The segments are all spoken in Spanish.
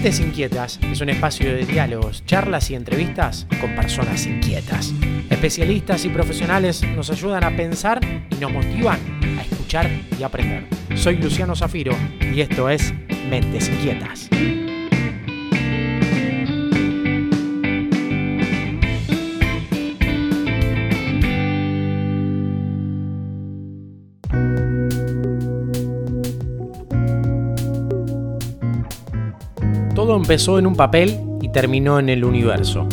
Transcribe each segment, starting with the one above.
Mentes Inquietas es un espacio de diálogos, charlas y entrevistas con personas inquietas. Especialistas y profesionales nos ayudan a pensar y nos motivan a escuchar y aprender. Soy Luciano Zafiro y esto es Mentes Inquietas. Todo empezó en un papel y terminó en el universo.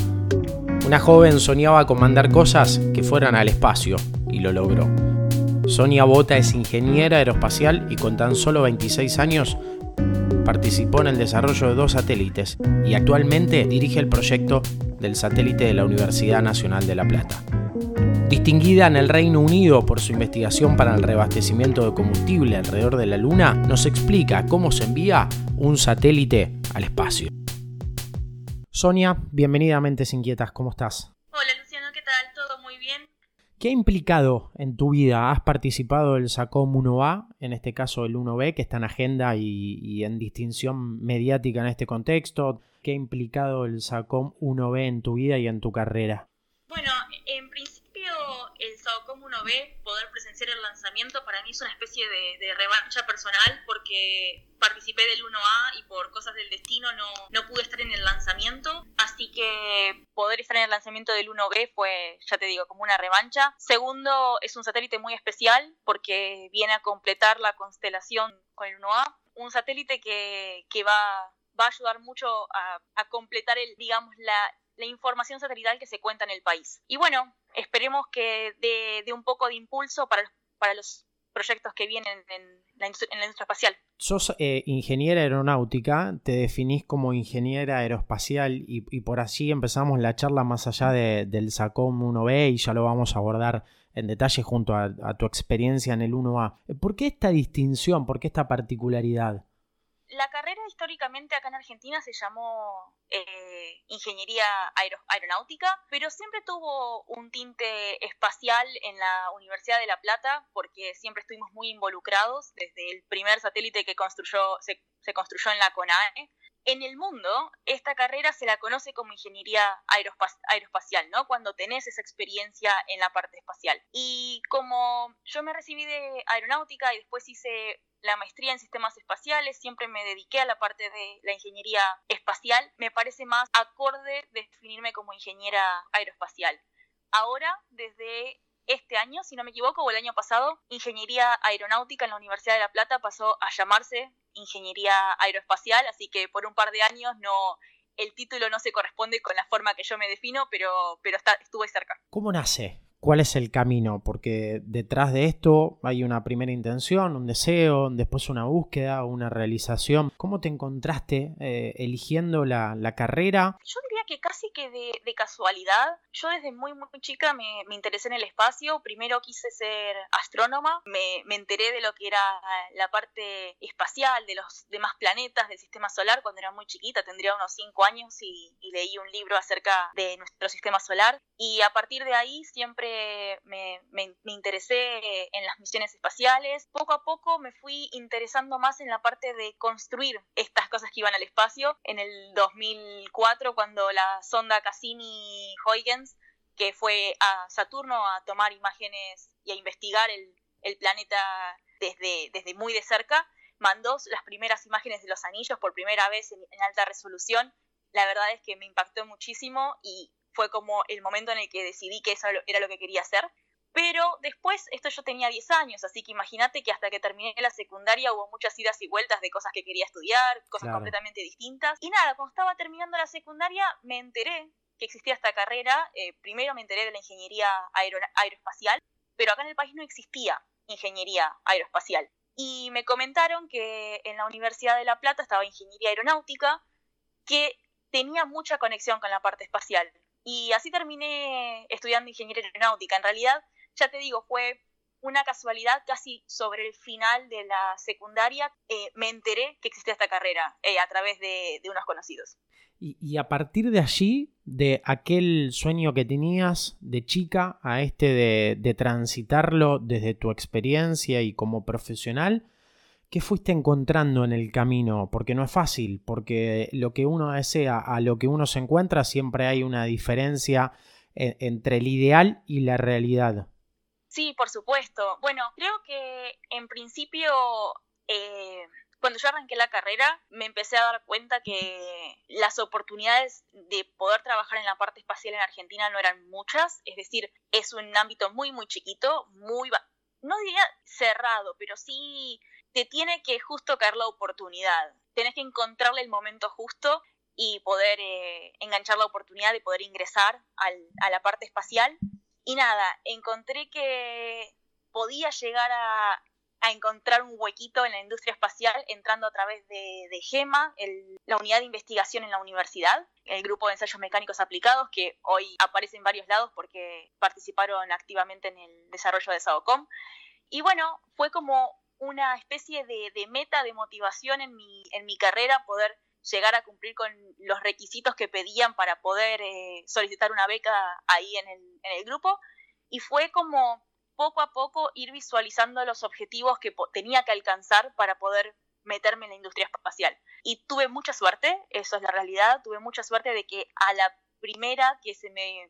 Una joven soñaba con mandar cosas que fueran al espacio y lo logró. Sonia Bota es ingeniera aeroespacial y con tan solo 26 años participó en el desarrollo de dos satélites y actualmente dirige el proyecto del satélite de la Universidad Nacional de La Plata. Distinguida en el Reino Unido por su investigación para el reabastecimiento de combustible alrededor de la Luna, nos explica cómo se envía un satélite al espacio. Sonia, bienvenida a Mentes Inquietas, ¿cómo estás? Hola Luciano, ¿qué tal? ¿Todo muy bien? ¿Qué ha implicado en tu vida? ¿Has participado del SACOM 1A, en este caso el 1B, que está en agenda y, y en distinción mediática en este contexto? ¿Qué ha implicado el SACOM 1B en tu vida y en tu carrera? Bueno, en principio el SAOCOM 1B, poder presenciar el lanzamiento, para mí es una especie de, de, revancha personal porque participé del 1A y por cosas del destino no, no pude estar en el lanzamiento. Así que poder estar en el lanzamiento del 1B fue, ya te digo, como una revancha. Segundo, es un satélite muy especial porque viene a completar la constelación con el 1A. Un satélite que, que va, va a ayudar mucho a, a completar el, digamos, la, la información satelital que se cuenta en el país. Y bueno, esperemos que dé, un poco de impulso para, para los proyectos que vienen en la, en la industria espacial. Sos eh, ingeniera aeronáutica, te definís como ingeniera aeroespacial y, y por así empezamos la charla más allá de, del SACOM 1B y ya lo vamos a abordar en detalle junto a tu experiencia en el 1A. ¿Por qué esta distinción? ¿Por qué esta particularidad? La carrera históricamente acá en Argentina se llamó eh, Ingeniería Aero Aeronáutica, pero siempre tuvo un tinte espacial en la Universidad de La Plata porque siempre estuvimos muy involucrados desde el primer satélite que construyó, se, construyó en la CONAE. En el mundo, esta carrera se la conoce como ingeniería aeroespacial, ¿no? Cuando tenés esa experiencia en la parte espacial. Y como yo me recibí de aeronáutica y después hice la maestría en sistemas espaciales, siempre me dediqué a la parte de la ingeniería espacial, me parece más acorde definirme como ingeniera aeroespacial. Ahora, desde este año, si no me equivoco, o el año pasado, Ingeniería Aeronáutica en la Universidad de La Plata pasó a llamarse Ingeniería Aeroespacial, así que por un par de años no el título no se corresponde con la forma que yo me defino, pero, pero está, estuve cerca. ¿Cómo nace cuál es el camino, porque detrás de esto hay una primera intención, un deseo, después una búsqueda, una realización. ¿Cómo te encontraste eh, eligiendo la, carrera? Que casi que de, de casualidad. Yo desde muy, muy chica me, me, interesé en el espacio. Primero quise ser astrónoma, me, me, enteré de lo que era la parte espacial, de los demás planetas del sistema solar cuando era muy chiquita, tendría unos 5 años y, y leí un libro acerca de nuestro sistema solar. Y a partir de ahí siempre me, me, me, interesé en las misiones espaciales. Poco a poco me fui interesando más en la parte de construir estas cosas que iban al espacio. En el 2004, cuando la sonda Cassini-Huygens, que fue a Saturno a tomar imágenes y a investigar el, el planeta desde, desde muy de cerca, mandó las primeras imágenes de los anillos por primera vez en, en alta resolución. La verdad es que me impactó muchísimo y fue como el momento en el que decidí que eso era lo que quería hacer. Pero después, esto yo tenía 10 años, así que imagínate que hasta que terminé la secundaria hubo muchas idas y vueltas de cosas que quería estudiar, cosas claro. completamente distintas. Y nada, cuando estaba terminando la secundaria me enteré que existía esta carrera. Eh, primero me enteré de la ingeniería aero aeroespacial, pero acá en el país no existía ingeniería aeroespacial. Y me comentaron que en la Universidad de La Plata estaba ingeniería aeronáutica, que tenía mucha conexión con la parte espacial. Y así terminé estudiando ingeniería aeronáutica. En realidad, ya te digo, fue una casualidad casi sobre el final de la secundaria. Eh, me enteré que existía esta carrera eh, a través de, unos conocidos. Y, a partir de allí, de aquel sueño que tenías de chica a este de, de transitarlo desde tu experiencia y como profesional, ¿Qué fuiste encontrando en el camino? Porque no es fácil, porque lo que uno desea a lo que uno se encuentra siempre hay una diferencia e, entre el ideal y la realidad. Sí, por supuesto. Bueno, creo que en principio eh, cuando yo arranqué la carrera, me empecé a dar cuenta que las oportunidades de poder trabajar en la parte espacial en Argentina no eran muchas, es decir, es un ámbito muy, muy chiquito, muy, no diría cerrado, pero sí te tiene que justo caer la oportunidad, tenés que encontrarle el momento justo y poder eh, enganchar la oportunidad de poder ingresar a la parte espacial. Y nada, encontré que podía llegar a, a encontrar un huequito en la industria espacial entrando a través de, GEMA, la unidad de investigación en la universidad, el grupo de ensayos mecánicos aplicados, que hoy aparece en varios lados porque participaron activamente en el desarrollo de SAOCOM. Y bueno, fue como una especie de, meta, de motivación en mi, en mi carrera, poder llegar a cumplir con los requisitos que pedían para poder eh, solicitar una beca ahí en el, en el grupo. Y fue como poco a poco ir visualizando los objetivos que tenía que alcanzar para poder meterme en la industria espacial. Y tuve mucha suerte, eso es la realidad, tuve mucha suerte de que a la primera que se me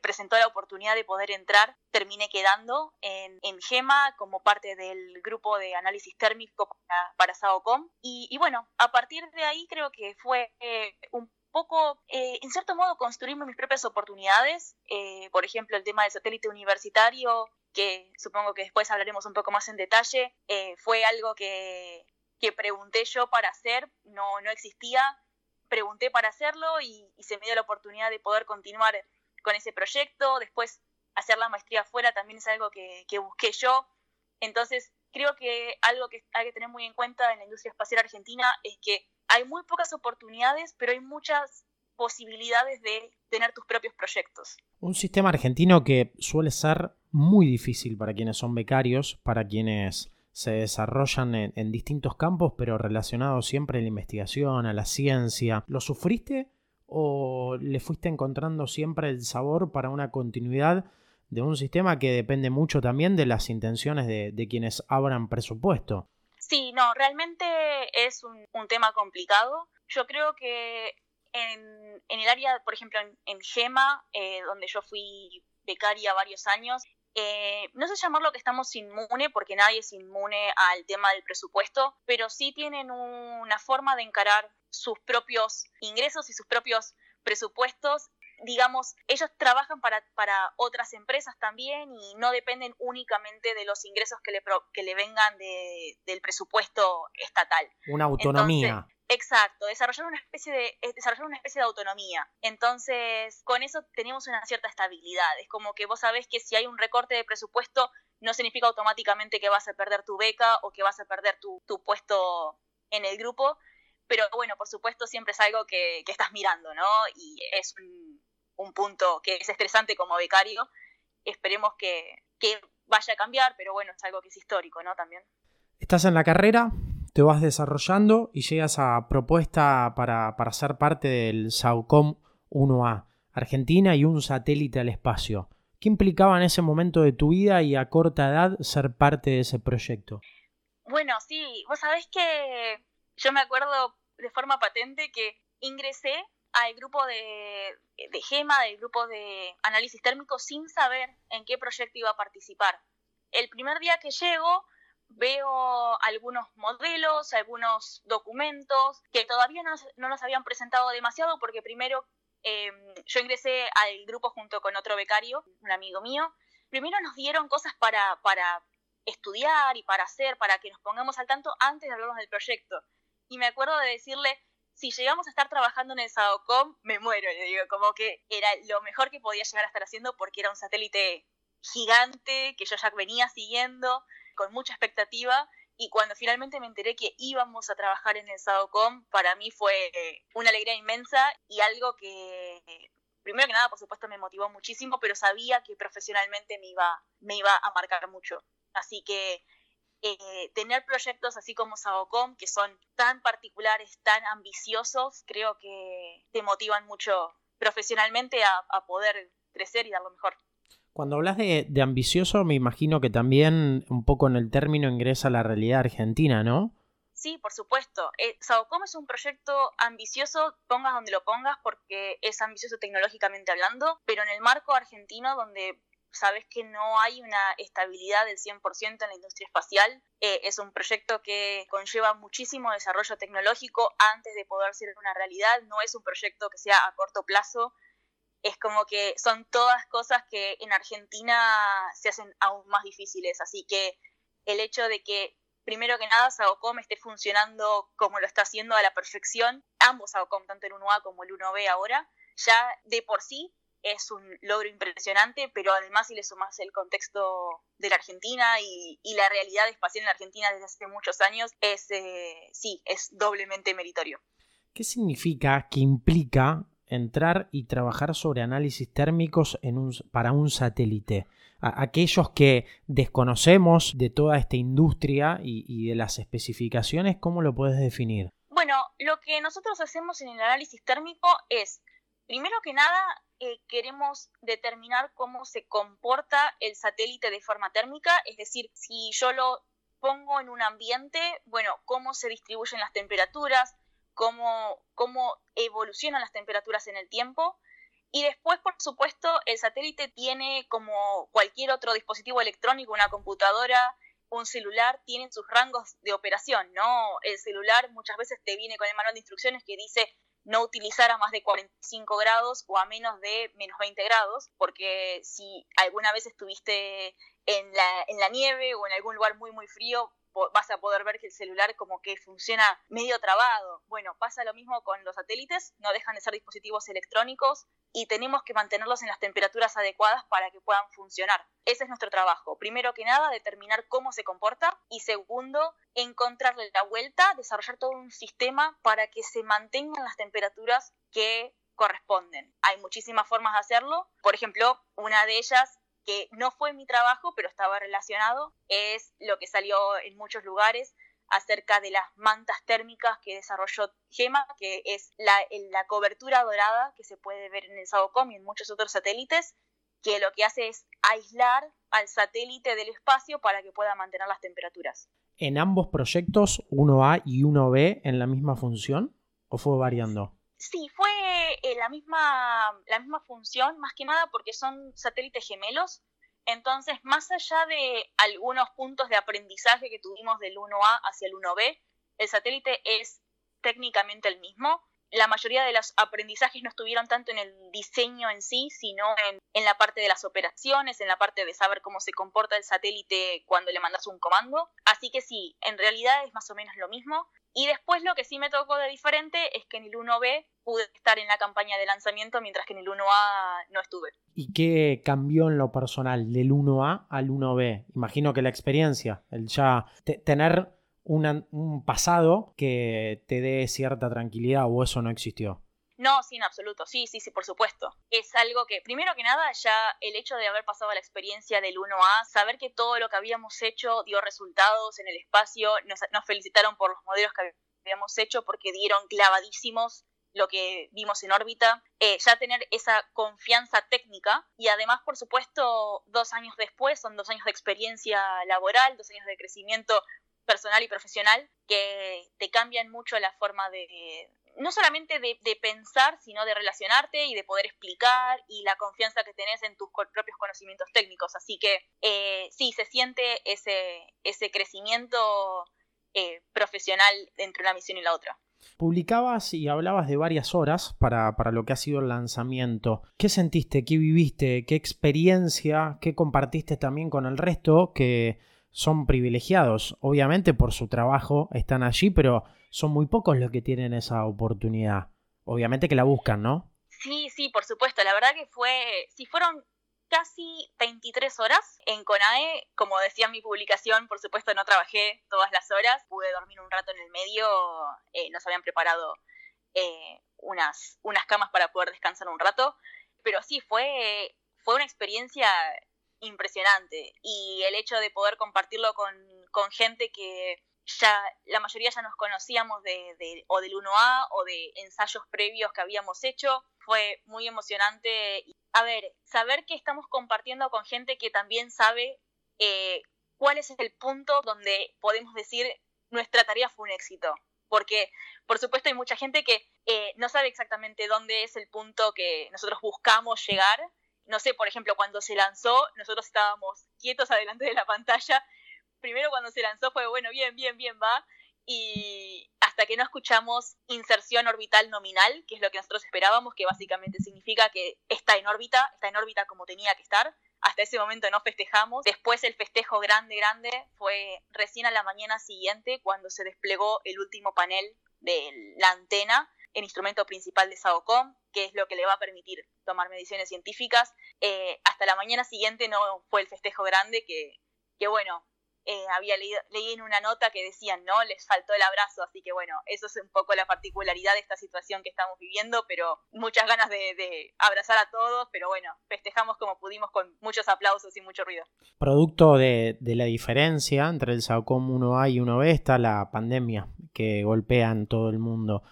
presentó la oportunidad de poder entrar, terminé quedando en, GEMA como parte del grupo de análisis térmico para, para SAOCOM. Y, bueno, a partir de ahí creo que fue eh, un poco, eh, en cierto modo, construirme mis propias oportunidades. Eh, por ejemplo, el tema del satélite universitario que supongo que después hablaremos un poco más en detalle, eh, fue algo que, que, pregunté yo para hacer, no, no existía, pregunté para hacerlo y, se me dio la oportunidad de poder continuar con ese proyecto, después hacer la maestría afuera también es algo que, busqué yo, entonces creo que algo que hay que tener muy en cuenta en la industria espacial argentina es que hay muy pocas oportunidades, pero hay muchas posibilidades de tener tus propios proyectos. Un sistema argentino que suele ser muy difícil para quienes son becarios, para quienes se desarrollan en, distintos campos, pero relacionados siempre a la investigación, a la ciencia. ¿Lo sufriste o le fuiste encontrando siempre el sabor para una continuidad de un sistema que depende mucho también de las intenciones de, quienes abran presupuesto? Sí, no, realmente es un, tema complicado. Yo creo que en, el área, por ejemplo, en, GEMA, eh, donde yo fui becaria varios años, eh, no sé llamarlo que estamos inmune, porque nadie es inmune al tema del presupuesto, pero sí tienen una forma de encarar sus propios ingresos y sus propios presupuestos. Digamos, ellos trabajan para, para otras empresas también y no dependen únicamente de los ingresos que le, que le vengan del presupuesto estatal. Una autonomía. Exacto, desarrollar una especie de desarrollar una especie de autonomía. Entonces, con eso tenemos una cierta estabilidad. Es como que vos sabés que si hay un recorte de presupuesto no significa automáticamente que vas a perder tu beca o que vas a perder tu, puesto en el grupo, pero bueno, por supuesto siempre es algo que, estás mirando, ¿no? Y es un, punto que es estresante como becario. Esperemos que, que vaya a cambiar, pero bueno, es algo que es histórico, ¿no? También. Estás en la carrera, te vas desarrollando y llegas a propuesta para, ser parte del SAUCOM 1A, Argentina y un satélite al espacio. ¿Qué implicaba en ese momento de tu vida y a corta edad ser parte de ese proyecto? Bueno, sí, vos sabés que yo me acuerdo de forma patente que ingresé al grupo de, de GEMA, del grupo de análisis térmico, sin saber en qué proyecto iba a participar. El primer día que llego, veo algunos modelos, algunos documentos que todavía no, nos habían presentado demasiado porque primero em, yo ingresé al grupo junto con otro becario, un amigo mío. Primero nos dieron cosas para, para estudiar y para hacer, para que nos pongamos al tanto antes de hablarnos del proyecto. Y me acuerdo de decirle, si llegamos a estar trabajando en el SAOCOM, me muero, le digo, como que era lo mejor que podía llegar a estar haciendo porque era un satélite gigante que yo ya venía siguiendo con mucha expectativa y cuando finalmente me enteré que íbamos a trabajar en el SADOCOM, para mí fue una alegría inmensa y algo que, primero que nada, por supuesto, me motivó muchísimo, pero sabía que profesionalmente me iba, me iba a marcar mucho. Así que eh, tener proyectos así como SADOCOM, que son tan particulares, tan ambiciosos, creo que te motivan mucho profesionalmente a, a poder crecer y dar lo mejor. Cuando hablas de, ambicioso, me imagino que también un poco en el término ingresa la realidad argentina, ¿no? Sí, por supuesto. Eh, Saocom es un proyecto ambicioso, pongas donde lo pongas, porque es ambicioso tecnológicamente hablando, pero en el marco argentino, donde sabes que no hay una estabilidad del 100% en la industria espacial. Eh, es un proyecto que conlleva muchísimo desarrollo tecnológico antes de poder ser una realidad. No es un proyecto que sea a corto plazo, es como que son todas cosas que en Argentina se hacen aún más difíciles. Así que el hecho de que, primero que nada, Sagocom esté funcionando como lo está haciendo a la perfección, ambos Sagocom, tanto el 1A como el 1B ahora, ya de por sí es un logro impresionante, pero además si le sumas el contexto de la Argentina y, la realidad espacial en la Argentina desde hace muchos años, es eh, sí, es doblemente meritorio. ¿Qué significa, qué implica entrar y trabajar sobre análisis térmicos en un, para un satélite. aquellos que desconocemos de toda esta industria y, de las especificaciones, ¿cómo lo puedes definir? Bueno, lo que nosotros hacemos en el análisis térmico es, primero que nada, eh, queremos determinar cómo se comporta el satélite de forma térmica, es decir, si yo lo pongo en un ambiente, bueno, cómo se distribuyen las temperaturas, cómo, cómo evolucionan las temperaturas en el tiempo. Y después, por supuesto, el satélite tiene como cualquier otro dispositivo electrónico, una computadora, un celular, tienen sus rangos de operación, ¿no? El celular muchas veces te viene con el manual de instrucciones que dice no utilizar a más de 45 grados o a menos de menos 20 grados, porque si alguna vez estuviste en la, en la nieve o en algún lugar muy, muy frío, vas a poder ver que el celular como que funciona medio trabado. Bueno, pasa lo mismo con los satélites, no dejan de ser dispositivos electrónicos y tenemos que mantenerlos en las temperaturas adecuadas para que puedan funcionar. Ese es nuestro trabajo. Primero que nada, determinar cómo se comporta y segundo, encontrarle la vuelta, desarrollar todo un sistema para que se mantengan las temperaturas que corresponden. Hay muchísimas formas de hacerlo. Por ejemplo, una de ellas que no fue mi trabajo, pero estaba relacionado, es lo que salió en muchos lugares acerca de las mantas térmicas que desarrolló GEMA, que es la, la cobertura dorada que se puede ver en el SAOCOM y en muchos otros satélites, que lo que hace es aislar al satélite del espacio para que pueda mantener las temperaturas. ¿En ambos proyectos, 1A y 1B, en la misma función o fue variando? Sí, fue eh, la, misma, la misma función, más que nada porque son satélites gemelos. Entonces, más allá de algunos puntos de aprendizaje que tuvimos del 1A hacia el 1B, el satélite es técnicamente el mismo. La mayoría de los aprendizajes no estuvieron tanto en el diseño en sí, sino en, en la parte de las operaciones, en la parte de saber cómo se comporta el satélite cuando le mandas un comando. Así que sí, en realidad es más o menos lo mismo. Y después lo que sí me tocó de diferente es que en el 1B pude estar en la campaña de lanzamiento mientras que en el 1A no estuve. ¿Y qué cambió en lo personal del 1A al 1B? Imagino que la experiencia, el ya tener un pasado que te dé cierta tranquilidad o eso no existió. No, sí, en absoluto, sí, sí, sí, por supuesto. Es algo que, primero que nada, ya el hecho de haber pasado la experiencia del 1A, saber que todo lo que habíamos hecho dio resultados en el espacio, nos, felicitaron por los modelos que habíamos hecho porque dieron clavadísimos lo que vimos en órbita, eh, ya tener esa confianza técnica y además, por supuesto, dos años después, son dos años de experiencia laboral, dos años de crecimiento personal y profesional que te cambian mucho la forma de, no solamente de, pensar, sino de relacionarte y de poder explicar y la confianza que tenés en tus propios conocimientos técnicos. Así que eh, sí, se siente ese, ese crecimiento eh, profesional entre una misión y la otra. Publicabas y hablabas de varias horas para, para, lo que ha sido el lanzamiento. ¿Qué sentiste? ¿Qué viviste? ¿Qué experiencia? ¿Qué compartiste también con el resto que son privilegiados? Obviamente por su trabajo están allí, pero son muy pocos los que tienen esa oportunidad. Obviamente que la buscan, ¿no? Sí, sí, por supuesto. La verdad que fue, si fueron casi 23 horas en CONAE. Como decía mi publicación, por supuesto no trabajé todas las horas, pude dormir un rato en el medio, eh, nos habían preparado eh, unas, unas camas para poder descansar un rato, pero sí, fue, fue una experiencia impresionante y el hecho de poder compartirlo con, con gente que ya la mayoría ya nos conocíamos de, o del 1A o de ensayos previos que habíamos hecho. Fue muy emocionante. A ver, saber que estamos compartiendo con gente que también sabe eh, cuál es el punto donde podemos decir nuestra tarea fue un éxito. Porque, por supuesto, hay mucha gente que eh, no sabe exactamente dónde es el punto que nosotros buscamos llegar. No sé, por ejemplo, cuando se lanzó, nosotros estábamos quietos adelante de la pantalla primero cuando se lanzó fue, bueno, bien, bien, bien, va. Y hasta que no escuchamos inserción orbital nominal, que es lo que nosotros esperábamos, que básicamente significa que está en órbita, está en órbita como tenía que estar. Hasta ese momento no festejamos. Después el festejo grande, grande fue recién a la mañana siguiente cuando se desplegó el último panel de la antena, el instrumento principal de SAOCOM, que es lo que le va a permitir tomar mediciones científicas. Eh, hasta la mañana siguiente no fue el festejo grande, que, que bueno, eh, había leído, leí en una nota que decían, no, les faltó el abrazo, así que bueno, eso es un poco la particularidad de esta situación que estamos viviendo, pero muchas ganas de, abrazar a todos, pero bueno, festejamos como pudimos con muchos aplausos y mucho ruido. Producto de, la diferencia entre el SAOCOM 1A y 1B está la pandemia que golpea en todo el mundo.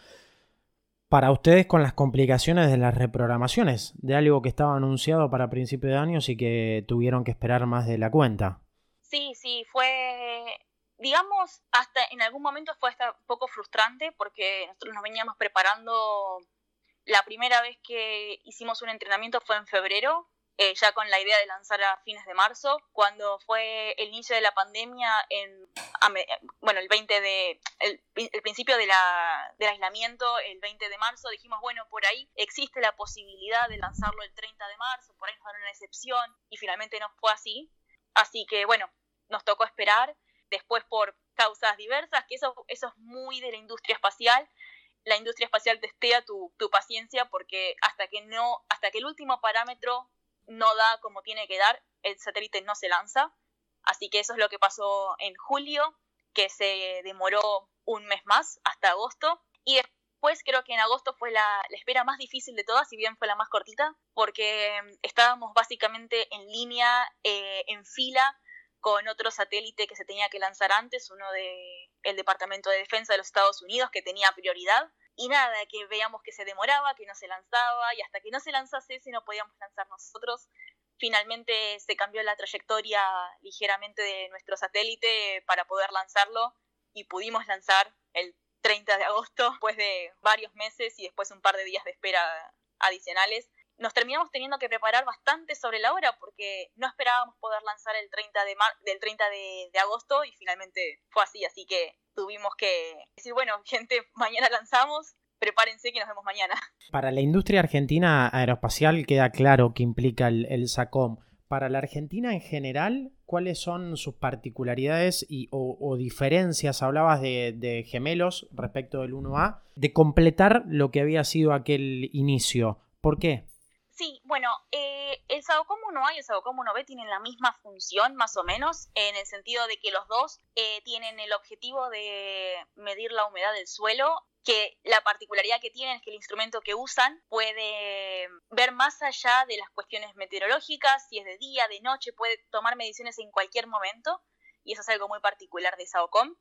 Para ustedes con las complicaciones de las reprogramaciones, de algo que estaba anunciado para principios de años y que tuvieron que esperar más de la cuenta. Sí, sí, fue, digamos, hasta en algún momento fue hasta un poco frustrante porque nosotros nos veníamos preparando, la primera vez que hicimos un entrenamiento fue en febrero, eh, ya con la idea de lanzar a fines de marzo, cuando fue el inicio de la pandemia, en, bueno, el 20 de, el, principio de la, del aislamiento, el 20 de marzo, dijimos, bueno, por ahí existe la posibilidad de lanzarlo el 30 de marzo, por ahí nos dan una excepción, y finalmente no fue así. Así que, bueno, nos tocó esperar, después por causas diversas, que eso, eso es muy de la industria espacial. La industria espacial testea tu, tu paciencia porque hasta que no, hasta que el último parámetro no da como tiene que dar, el satélite no se lanza. Así que eso es lo que pasó en julio, que se demoró un mes más, hasta agosto. Y después creo que en agosto fue la, espera más difícil de todas, si bien fue la más cortita, porque estábamos básicamente en línea, eh, en fila, con otro satélite que se tenía que lanzar antes, uno el Departamento de Defensa de los Estados Unidos, que tenía prioridad. Y nada, que veíamos que se demoraba, que no se lanzaba, y hasta que no se lanzase ese no podíamos lanzar nosotros. Finalmente se cambió la trayectoria ligeramente de nuestro satélite para poder lanzarlo y pudimos lanzar el 30 de agosto después de varios meses y después un par de días de espera adicionales nos terminamos teniendo que preparar bastante sobre la hora porque no esperábamos poder lanzar el 30 de mar del 30 de, de, agosto y finalmente fue así, así que tuvimos que decir, bueno, gente, mañana lanzamos, prepárense que nos vemos mañana. Para la industria argentina aeroespacial queda claro que implica el, el SACOM. Para la Argentina en general, ¿cuáles son sus particularidades y, o, diferencias? Hablabas de, de gemelos respecto del 1A, de completar lo que había sido aquel inicio. ¿Por qué? Sí, bueno, eh, el SAOCOM 1A y el SAOCOM 1B tienen la misma función, más o menos, en el sentido de que los dos eh, tienen el objetivo de medir la humedad del suelo, que la particularidad que tienen es que el instrumento que usan puede ver más allá de las cuestiones meteorológicas, si es de día, de noche, puede tomar mediciones en cualquier momento, y eso es algo muy particular de SAOCOM.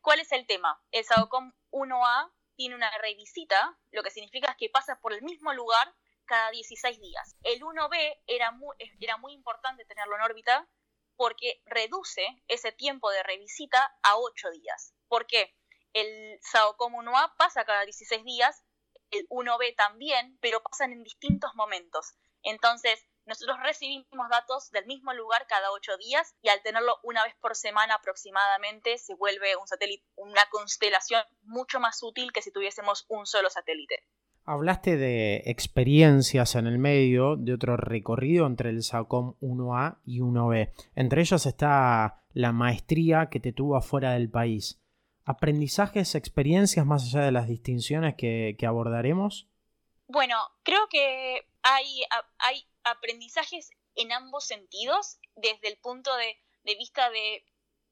¿Cuál es el tema? El SAOCOM 1A tiene una revisita, lo que significa que pasa por el mismo lugar cada 16 días. El 1B era muy, era muy importante tenerlo en órbita porque reduce ese tiempo de revisita a 8 días. ¿Por qué? El SAOCOM 1A pasa cada 16 días, el 1B también, pero pasan en distintos momentos. Entonces, nosotros recibimos datos del mismo lugar cada 8 días y al tenerlo una vez por semana aproximadamente se vuelve un satélite, una constelación mucho más útil que si tuviésemos un solo satélite. Hablaste de experiencias en el medio, de otro recorrido entre el SACOM 1A y 1B. Entre ellas está la maestría que te tuvo afuera del país. ¿Aprendizajes, experiencias más allá de las distinciones que, abordaremos? Bueno, creo que hay, hay, aprendizajes en ambos sentidos, desde el punto de, de vista de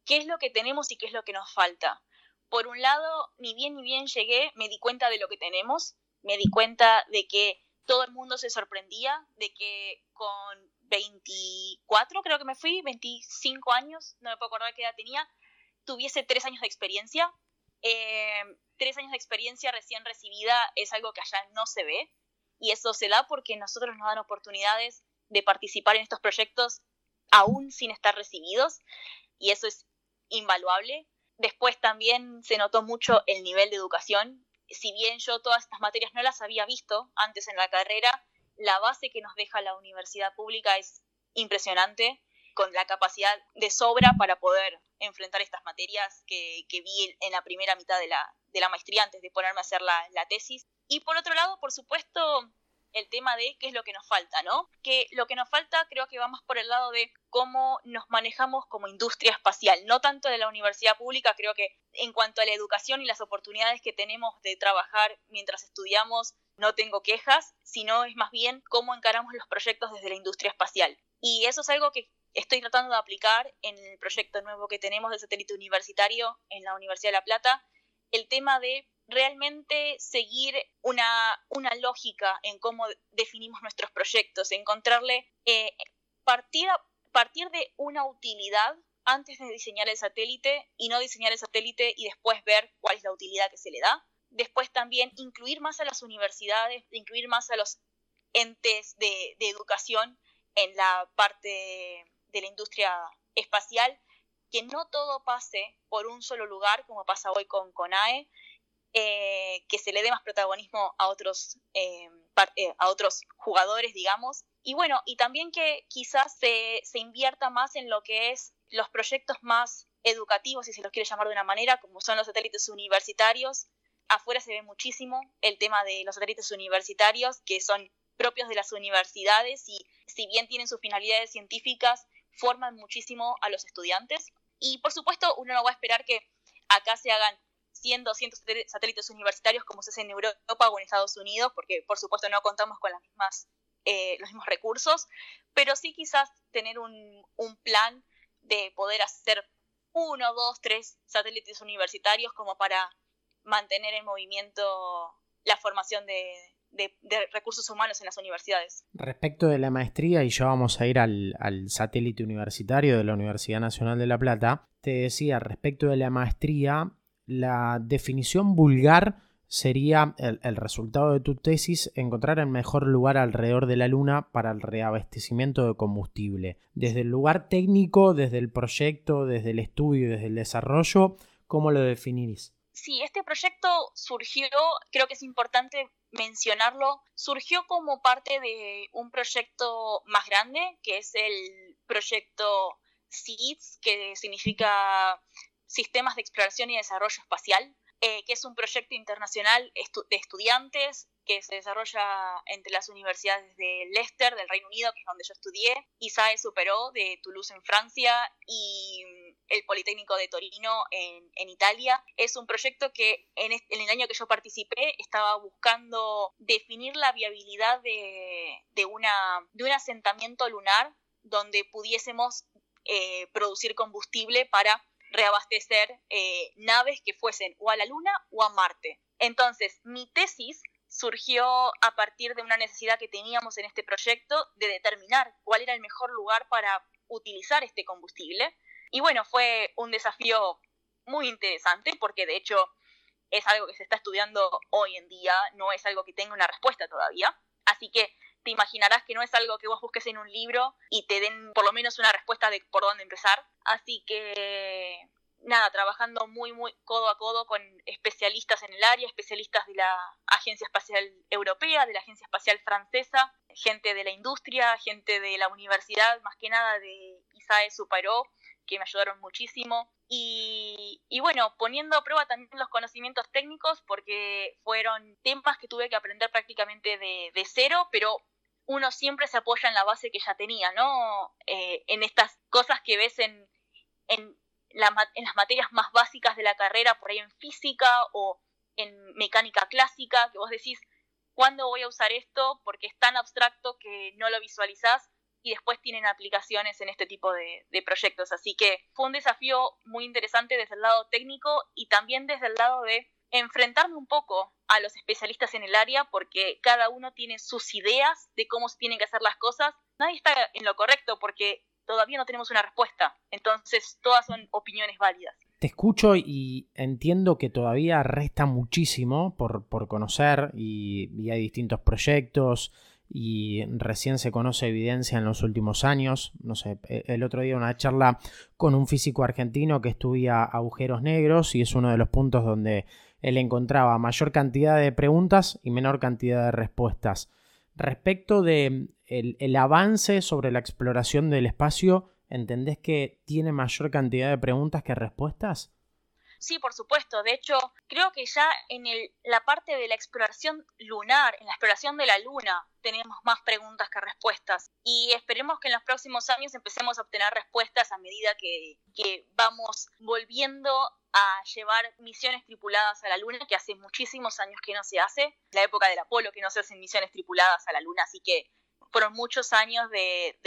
qué es lo que tenemos y qué es lo que nos falta. Por un lado, ni bien ni bien llegué, me di cuenta de lo que tenemos, me di cuenta de que todo el mundo se sorprendía, de que con 24 creo que me fui, 25 años, no me puedo acordar qué edad tenía, tuviese tres años de experiencia. Eh, tres años de experiencia recién recibida es algo que allá no se ve y eso se da porque nosotros nos dan oportunidades de participar en estos proyectos aún sin estar recibidos y eso es invaluable. Después también se notó mucho el nivel de educación. Si bien yo todas estas materias no las había visto antes en la carrera, la base que nos deja la universidad pública es impresionante, con la capacidad de sobra para poder enfrentar estas materias que, vi en la primera mitad de la, de la maestría antes de ponerme a hacer la, la tesis. Y por otro lado, por supuesto, el tema de qué es lo que nos falta, ¿no? Que lo que nos falta creo que va más por el lado de cómo nos manejamos como industria espacial, no tanto de la universidad pública, creo que en cuanto a la educación y las oportunidades que tenemos de trabajar mientras estudiamos, no tengo quejas, sino es más bien cómo encaramos los proyectos desde la industria espacial. Y eso es algo que estoy tratando de aplicar en el proyecto nuevo que tenemos de satélite universitario en la Universidad de La Plata, el tema de realmente seguir una, una lógica en cómo definimos nuestros proyectos, encontrarle, eh, partir, partir de una utilidad antes de diseñar el satélite y no diseñar el satélite y después ver cuál es la utilidad que se le da. Después también incluir más a las universidades, incluir más a los entes de, de educación en la parte de la industria espacial, que no todo pase por un solo lugar, como pasa hoy con CONAE, eh, que se le dé más protagonismo a otros, eh, eh, a otros jugadores, digamos. Y bueno, y también que quizás se, se invierta más en lo que es los proyectos más educativos, si se los quiere llamar de una manera, como son los satélites universitarios. Afuera se ve muchísimo el tema de los satélites universitarios, que son propios de las universidades y si bien tienen sus finalidades científicas, forman muchísimo a los estudiantes. Y por supuesto, uno no va a esperar que acá se hagan 100, 200 satélites universitarios como se hace en Europa o en Estados Unidos, porque por supuesto no contamos con las mismas, eh, los mismos recursos, pero sí quizás tener un, plan de poder hacer uno, dos, tres satélites universitarios como para mantener en movimiento la formación de, de, recursos humanos en las universidades. Respecto de la maestría, y ya vamos a ir al, al, satélite universitario de la Universidad Nacional de La Plata, te decía, respecto de la maestría, la definición vulgar sería el, resultado de tu tesis encontrar el mejor lugar alrededor de la Luna para el reabastecimiento de combustible. Desde el lugar técnico, desde el proyecto, desde el estudio desde el desarrollo, ¿cómo lo definirís? Sí, este proyecto surgió, creo que es importante mencionarlo, surgió como parte de un proyecto más grande, que es el proyecto SEEDS, que significa Sistemas de Exploración y Desarrollo Espacial, eh, que es un proyecto internacional de estudiantes que se desarrolla entre las universidades de Leicester, del Reino Unido, que es donde yo estudié, ISAE Superó, de Toulouse en Francia, y mm, el Politécnico de Torino en, en Italia. Es un proyecto que en, en, el año que yo participé estaba buscando definir la viabilidad de, de, una, de un asentamiento lunar donde pudiésemos eh, producir combustible para reabastecer eh, naves que fuesen o a la Luna o a Marte. Entonces, mi tesis surgió a partir de una necesidad que teníamos en este proyecto de determinar cuál era el mejor lugar para utilizar este combustible. Y bueno, fue un desafío muy interesante porque de hecho es algo que se está estudiando hoy en día, no es algo que tenga una respuesta todavía. Así que te imaginarás que no es algo que vos busques en un libro y te den por lo menos una respuesta de por dónde empezar. Así que nada, trabajando muy, muy codo a codo con especialistas en el área, especialistas de la Agencia Espacial Europea, de la Agencia Espacial Francesa, gente de la industria, gente de la universidad, más que nada de ISAE Supero, que me ayudaron muchísimo. Y, bueno, poniendo a prueba también los conocimientos técnicos, porque fueron temas que tuve que aprender prácticamente de cero, pero uno siempre se apoya en la base que ya tenía, ¿no? Eh, en estas cosas que ves en, en, en, las materias más básicas de la carrera, por ahí en física o en mecánica clásica, que vos decís, ¿cuándo voy a usar esto? Porque es tan abstracto que no lo visualizás y después tienen aplicaciones en este tipo de, proyectos. Así que fue un desafío muy interesante desde el lado técnico y también desde el lado de enfrentarme un poco a los especialistas en el área porque cada uno tiene sus ideas de cómo se tienen que hacer las cosas. Nadie está en lo correcto porque todavía no tenemos una respuesta. Entonces, todas son opiniones válidas. te escucho y entiendo que todavía resta muchísimo por, conocer y, hay distintos proyectos y recién se conoce evidencia en los últimos años. No sé, e, el otro día una charla con un físico argentino que estudia agujeros negros y es uno de los puntos donde él encontraba mayor cantidad de preguntas y menor cantidad de respuestas. Respecto de avance sobre la exploración del espacio, ¿entendés que tiene mayor cantidad de preguntas que respuestas? Sí, por supuesto. De hecho, creo que ya en el, la parte de la exploración lunar, en la exploración de la luna, tenemos más preguntas que respuestas. Y esperemos que en los próximos años empecemos a obtener respuestas a medida que, vamos volviendo a llevar misiones tripuladas a la Luna, que hace muchísimos años que no se hace, la época del Apolo que no se hacen misiones tripuladas a la Luna, así que fueron muchos años de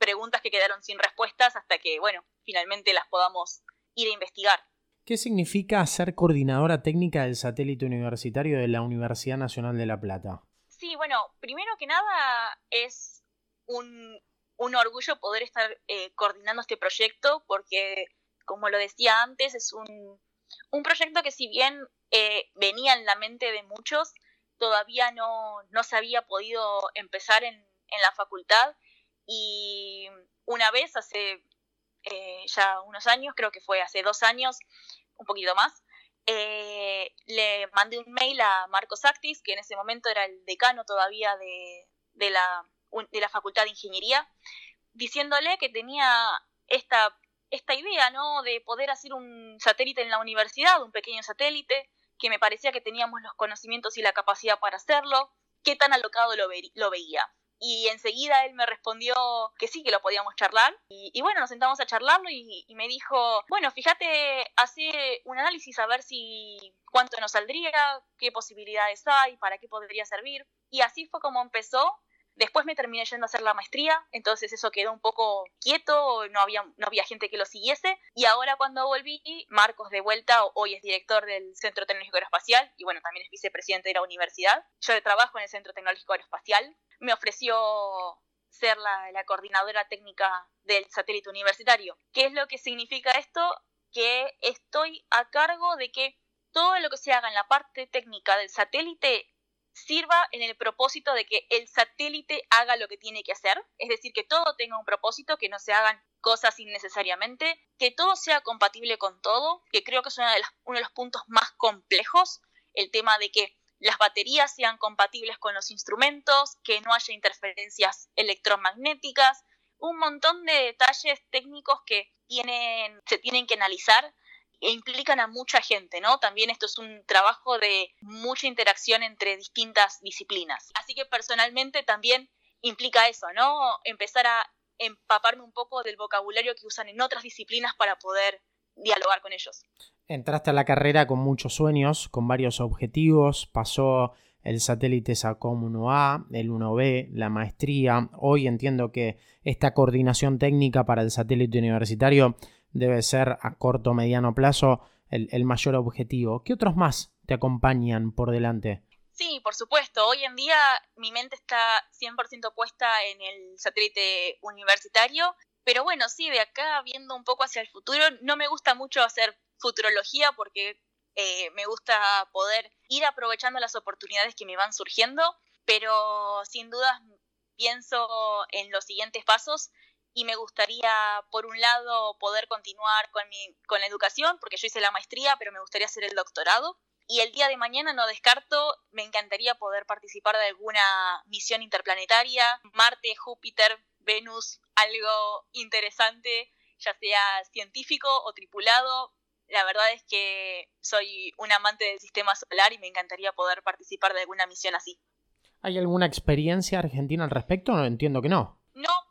preguntas que quedaron sin respuestas hasta que, bueno, finalmente las podamos ir a investigar. ¿Qué significa ser coordinadora técnica del satélite universitario de la Universidad Nacional de La Plata? Sí, bueno, primero que nada es un, orgullo poder estar eh, coordinando este proyecto porque, como lo decía antes, es un, proyecto que si bien eh, venía en la mente de muchos, todavía no, se había podido empezar en la facultad y una vez, hace eh, ya unos años, creo que fue hace dos años, un poquito más, eh, le mandé un mail a Marcos Actis, que en ese momento era el decano todavía de, de, la, de la Facultad de Ingeniería, diciéndole que tenía esta, esta idea ¿no? de poder hacer un satélite en la universidad, un pequeño satélite, que me parecía que teníamos los conocimientos y la capacidad para hacerlo, qué tan alocado lo, lo veía. Y enseguida él me respondió que sí, que lo podíamos charlar. Y, bueno, nos sentamos a charlarlo y, me dijo, bueno, fíjate, hace un análisis a ver si cuánto nos saldría, qué posibilidades hay, para qué podría servir. Y así fue como empezó. Después me terminé yendo a hacer la maestría, entonces eso quedó un poco quieto, no había, no había gente que lo siguiese. Y ahora cuando volví, Marcos de vuelta, hoy es director del Centro Tecnológico Aeroespacial y bueno, también es vicepresidente de la universidad. Yo trabajo en el Centro Tecnológico Aeroespacial me ofreció ser la, coordinadora técnica del satélite universitario. ¿Qué es lo que significa esto? Que estoy a cargo de que todo lo que se haga en la parte técnica del satélite sirva en el propósito de que el satélite haga lo que tiene que hacer, es decir, que todo tenga un propósito, que no se hagan cosas innecesariamente, que todo sea compatible con todo, que creo que es uno de los puntos más complejos, el tema de que las baterías sean compatibles con los instrumentos, que no haya interferencias electromagnéticas, un montón de detalles técnicos que tienen, se tienen que analizar e implican a mucha gente, ¿no? También esto es un trabajo de mucha interacción entre distintas disciplinas. Así que personalmente también implica eso, ¿no? Empezar a empaparme un poco del vocabulario que usan en otras disciplinas para poder dialogar con ellos. Entraste a la carrera con muchos sueños, con varios objetivos, pasó el satélite SACOM 1A, el 1B, la maestría. Hoy entiendo que esta coordinación técnica para el satélite universitario debe ser a corto o mediano plazo el, mayor objetivo. ¿Qué otros más te acompañan por delante? Sí, por supuesto. Hoy en día mi mente está 100% puesta en el satélite universitario pero bueno, sí, de acá viendo un poco hacia el futuro, no me gusta mucho hacer futurología porque eh, me gusta poder ir aprovechando las oportunidades que me van surgiendo, pero sin dudas pienso en los siguientes pasos y me gustaría, por un lado, poder continuar con, mi, con la educación, porque yo hice la maestría, pero me gustaría hacer el doctorado. Y el día de mañana no descarto, me encantaría poder participar de alguna misión interplanetaria, Marte, Júpiter, Venus algo interesante, ya sea científico o tripulado. La verdad es que soy un amante del sistema solar y me encantaría poder participar de alguna misión así. ¿Hay alguna experiencia argentina al respecto? No entiendo que no.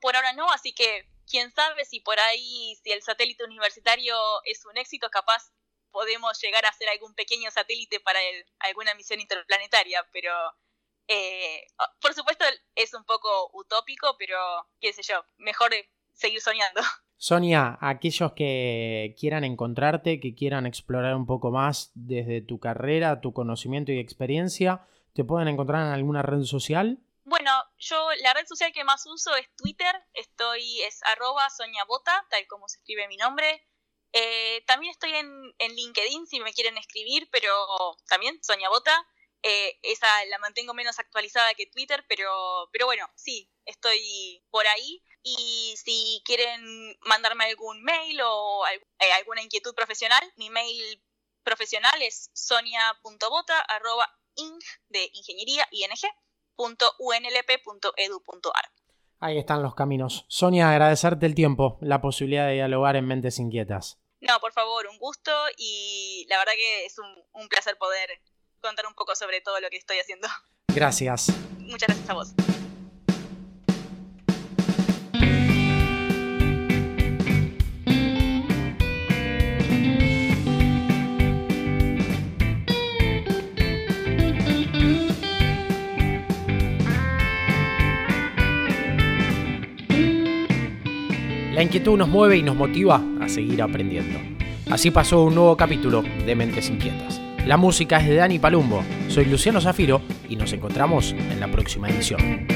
Por ahora no, así que quién sabe si por ahí, si el satélite universitario es un éxito, capaz podemos llegar a hacer algún pequeño satélite para alguna misión interplanetaria, pero eh, por supuesto es un poco utópico, pero qué sé yo, mejor seguir soñando. Sonia, aquellos que quieran encontrarte, que quieran explorar un poco más desde tu carrera, tu conocimiento y experiencia, ¿te pueden encontrar en alguna red social? Bueno, yo la red social que más uso es Twitter, estoy es arroba soñabota, tal como se escribe mi nombre. Eh, también estoy en, LinkedIn si me quieren escribir, pero también Sonia Bota. Eh, esa la mantengo menos actualizada que Twitter, pero, pero bueno, sí, estoy por ahí. Y si quieren mandarme algún mail o eh, alguna inquietud profesional, mi mail profesional es sonia.bota.ing de ingeniería ing.unlp.edu.ar. Ahí están los caminos. Sonia, agradecerte el tiempo, la posibilidad de dialogar en Mentes Inquietas. No, por favor, un gusto y la verdad que es un, un placer poder contar un poco sobre todo lo que estoy haciendo. Gracias. Muchas gracias a vos. La inquietud nos mueve y nos motiva a seguir aprendiendo. Así pasó un nuevo capítulo de Mentes Inquietas. La música es de Dani Palumbo. Soy Luciano Zafiro y nos encontramos en la próxima edición.